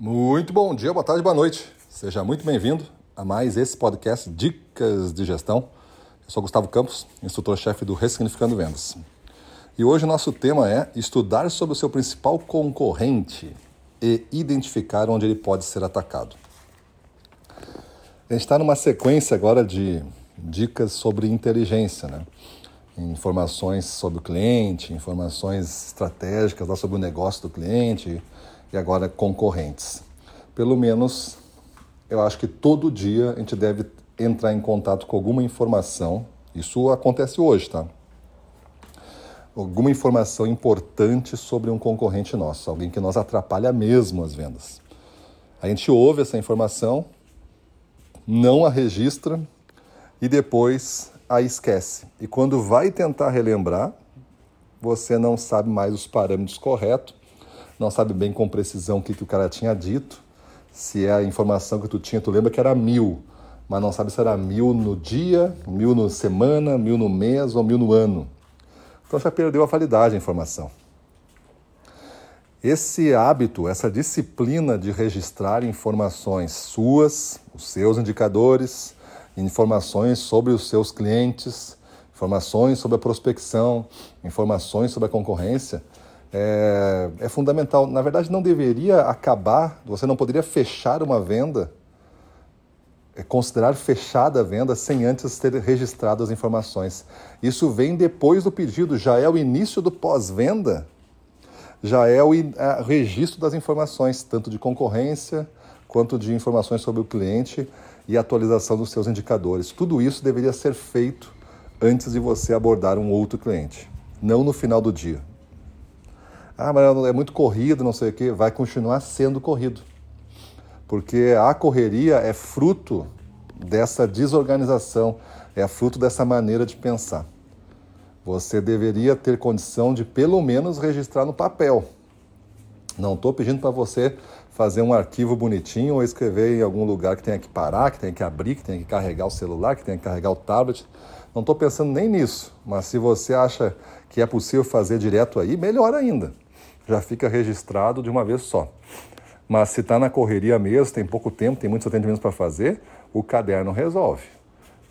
Muito bom dia, boa tarde, boa noite. Seja muito bem-vindo a mais esse podcast Dicas de Gestão. Eu sou Gustavo Campos, instrutor-chefe do Ressignificando Vendas. E hoje o nosso tema é estudar sobre o seu principal concorrente e identificar onde ele pode ser atacado. A gente está numa sequência agora de dicas sobre inteligência, né? Informações sobre o cliente, informações estratégicas sobre o negócio do cliente, e agora concorrentes. Pelo menos eu acho que todo dia a gente deve entrar em contato com alguma informação. Isso acontece hoje, tá? Alguma informação importante sobre um concorrente nosso, alguém que nos atrapalha mesmo as vendas. A gente ouve essa informação, não a registra e depois a esquece. E quando vai tentar relembrar, você não sabe mais os parâmetros corretos não sabe bem com precisão o que, que o cara tinha dito, se é a informação que tu tinha, tu lembra que era mil, mas não sabe se era mil no dia, mil na semana, mil no mês ou mil no ano. Então já perdeu a validade a informação. Esse hábito, essa disciplina de registrar informações suas, os seus indicadores, informações sobre os seus clientes, informações sobre a prospecção, informações sobre a concorrência, é, é fundamental. Na verdade, não deveria acabar, você não poderia fechar uma venda, é, considerar fechada a venda sem antes ter registrado as informações. Isso vem depois do pedido, já é o início do pós-venda, já é o é, registro das informações, tanto de concorrência quanto de informações sobre o cliente e atualização dos seus indicadores. Tudo isso deveria ser feito antes de você abordar um outro cliente, não no final do dia. Ah, mas é muito corrido, não sei o quê. Vai continuar sendo corrido. Porque a correria é fruto dessa desorganização, é fruto dessa maneira de pensar. Você deveria ter condição de, pelo menos, registrar no papel. Não estou pedindo para você fazer um arquivo bonitinho ou escrever em algum lugar que tenha que parar, que tenha que abrir, que tenha que carregar o celular, que tenha que carregar o tablet. Não estou pensando nem nisso, mas se você acha que é possível fazer direto aí, melhor ainda já fica registrado de uma vez só. Mas se está na correria mesmo, tem pouco tempo, tem muitos atendimentos para fazer, o caderno resolve.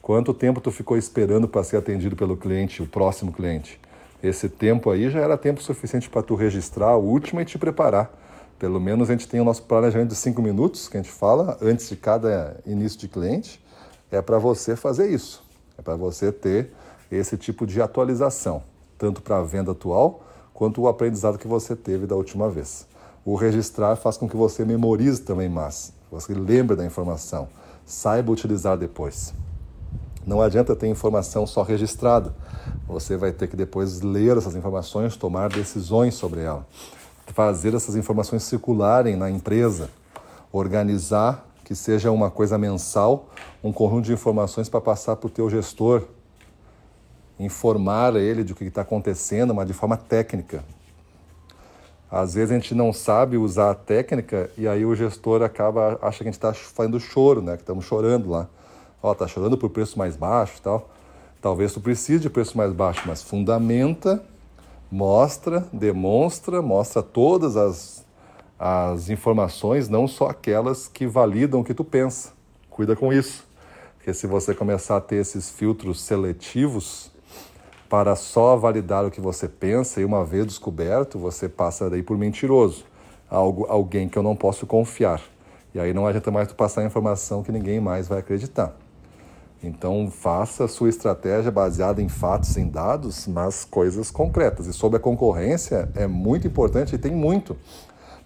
Quanto tempo tu ficou esperando para ser atendido pelo cliente, o próximo cliente? Esse tempo aí já era tempo suficiente para tu registrar o último e te preparar. Pelo menos a gente tem o nosso planejamento de cinco minutos, que a gente fala, antes de cada início de cliente, é para você fazer isso. É para você ter esse tipo de atualização, tanto para a venda atual quanto o aprendizado que você teve da última vez. O registrar faz com que você memorize também mais, você lembre da informação, saiba utilizar depois. Não adianta ter informação só registrada. Você vai ter que depois ler essas informações, tomar decisões sobre ela, fazer essas informações circularem na empresa, organizar que seja uma coisa mensal, um conjunto de informações para passar para o teu gestor, informar ele de o que está acontecendo, mas de forma técnica. Às vezes a gente não sabe usar a técnica e aí o gestor acaba acha que a gente está fazendo choro, né? Que estamos chorando lá. Ó, tá chorando por preço mais baixo e tal. Talvez tu precise de preço mais baixo, mas fundamenta, mostra, demonstra, mostra todas as, as informações, não só aquelas que validam o que tu pensa. Cuida com isso. Porque se você começar a ter esses filtros seletivos, para só validar o que você pensa e uma vez descoberto, você passa daí por mentiroso, algo, alguém que eu não posso confiar. E aí não adianta mais tu passar informação que ninguém mais vai acreditar. Então faça a sua estratégia baseada em fatos, em dados, mas coisas concretas. E sobre a concorrência é muito importante e tem muito,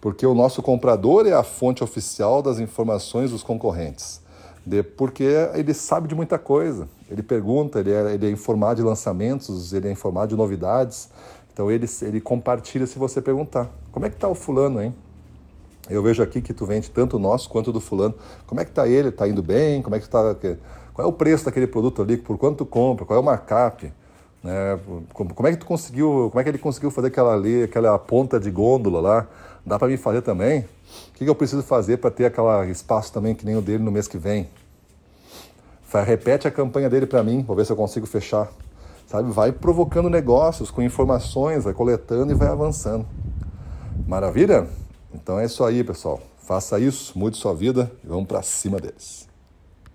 porque o nosso comprador é a fonte oficial das informações dos concorrentes de, porque ele sabe de muita coisa. Ele pergunta, ele é, ele é informado de lançamentos, ele é informado de novidades. Então ele, ele compartilha se você perguntar. Como é que está o fulano, hein? Eu vejo aqui que tu vende tanto o nosso quanto do fulano. Como é que está ele? Está indo bem? Como é que está? Qual é o preço daquele produto ali? Por quanto tu compra? Qual é o markup? Né? Como é que tu conseguiu? Como é que ele conseguiu fazer aquela ali, aquela ponta de gôndola lá? Dá para mim fazer também? O que eu preciso fazer para ter aquele espaço também que nem o dele no mês que vem? Repete a campanha dele para mim, vou ver se eu consigo fechar. Sabe? Vai provocando negócios com informações, vai coletando e vai avançando. Maravilha? Então é isso aí, pessoal. Faça isso, mude sua vida e vamos para cima deles.